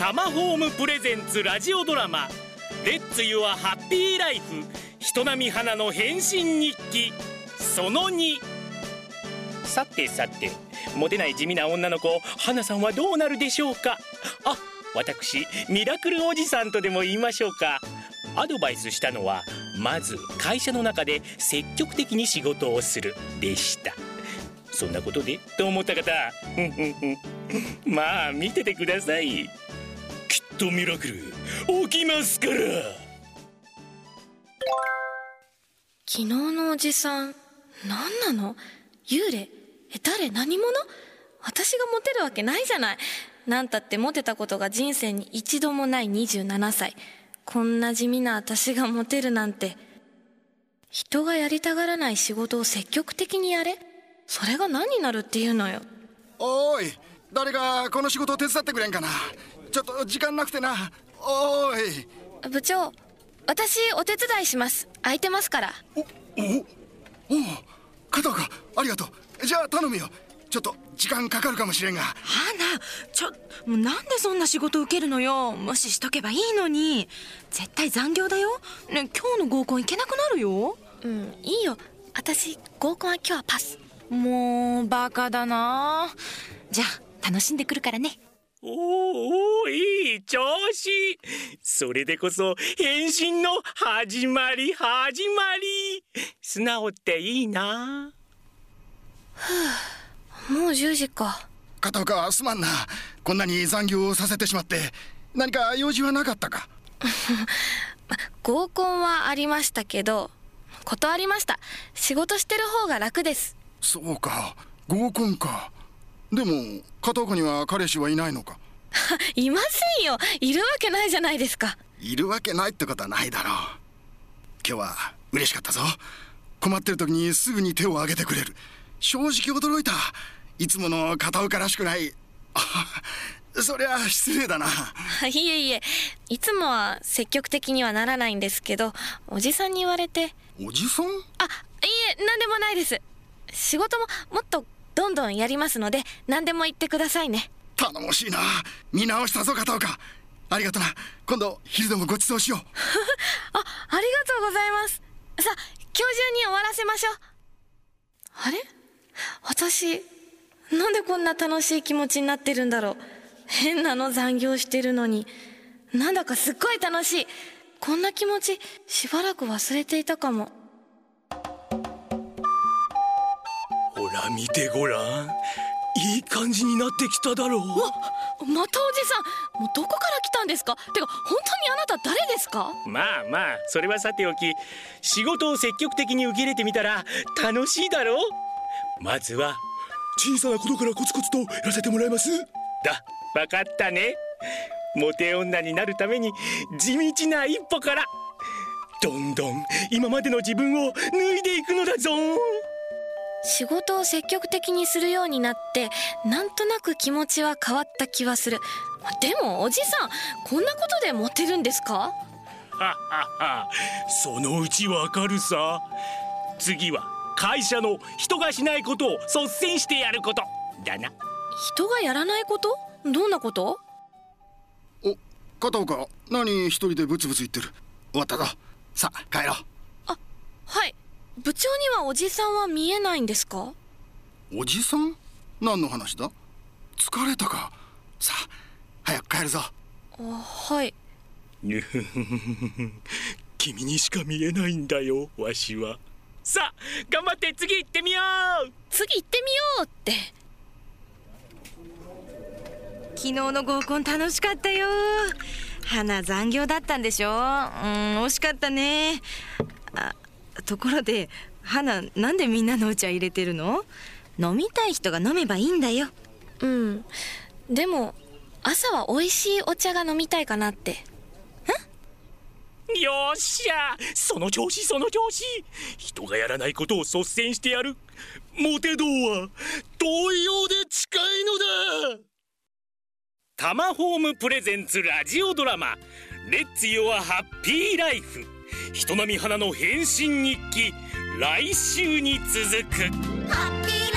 タマホームプレゼンツラジオドラマ「レッツ・ユア・ハッピー・ライフ。人並み花の変身日記」その2さてさてモテない地味な女の子花さんはどうなるでしょうか？あ私ミラクルおじさんとでも言いましょうか。アドバイスしたのはまず会社の中で積極的に仕事をする。でした。そんなことで？と思った方。ふんふんふん。まあ見ててください。きっとミラクル起きますから。昨日のおじさん何なの？幽霊？え誰？何者？私がモテるわけないじゃない。なんたってモテたことが人生に一度もない27歳。こんな地味な私がモテるなんて。人がやりたがらない仕事を積極的にやれ？それが何になるっていうのよ。おーい誰かこの仕事を手伝ってくれんかなちょっと時間なくてな。おーい。部長私お手伝いします。空いてますから。おおお加藤かありがとう。じゃあ頼むよ。ちょっと時間かかるかもしれんが。花ちょもうなんでそんな仕事受けるのよ。無視しとけばいいのに。絶対残業だよ。ね今日の合コン行けなくなるよ。うんいいよ。私合コンは今日はパス。もうバカだな。じゃあ楽しんでくるからね。おーおー調子。それでこそ変身の始まり始まり。素直っていいな。もう10時か。片岡すまんな。こんなに残業をさせてしまって何か用事はなかったか？合コンはありましたけど断りました。仕事してる方が楽です。そうか。合コンか。でも片岡には彼氏はいないのか？いませんよ。いるわけないじゃないですか。いるわけないってことはないだろう。今日は嬉しかったぞ。困ってる時にすぐに手を挙げてくれる。正直驚いた。いつもの片岡らしくない。あ そりゃ失礼だな。いえいえ。いつもは積極的にはならないんですけどおじさんに言われて。おじさん？あいえ何でもないです。仕事ももっとどんどんやりますので何でも言ってくださいね頼もしいな。見直したぞ片岡ありがとな。今度昼でもご馳走しよう。あありがとうございます。さあ今日中に終わらせましょう。あれ？私なんでこんな楽しい気持ちになってるんだろう。変なの残業してるのに。なんだかすっごい楽しい。こんな気持ちしばらく忘れていたかも。ほら見てごらんいい感じになってきただろう。またおじさんもうどこから来たんですか？てか本当にあなた誰ですか？まあまあそれはさておき仕事を積極的に受け入れてみたら楽しいだろう。まずは小さなことからコツコツとやらせてもらいます。だ分かったね。モテ女になるために地道な一歩からどんどん今までの自分を脱いでいくのだぞ仕事を積極的にするようになってなんとなく気持ちは変わった気はする。でもおじさんこんなことでモテるんですか？そのうちわかるさ。次は会社の人がしないことを率先してやること。だな。人がやらないこと？どんなこと？お片岡何一人でブツブツ言ってる？終わったぞ。さあ帰ろう。あはい部長にはおじさんは見えないんですか？おじさん？何の話だ？疲れたか？さあ早く帰るぞ。あはい。君にしか見えないんだよわしは。さあ頑張って次行ってみよう！次行ってみようって。昨日の合コン楽しかったよ。花残業だったんでしょ？うん惜しかったね。あところで花なんでみんなのお茶入れてるの？飲みたい人が飲めばいいんだよ。うん。でも朝は美味しいお茶が飲みたいかなって。よっしゃ！その調子その調子！人がやらないことを率先してやる。モテ道は東洋で近いのだ！タマホームプレゼンツラジオドラマ「レッツ・ヨア・ハッピー・ライフ」人並み花の変身日記来週に続く。ハッピー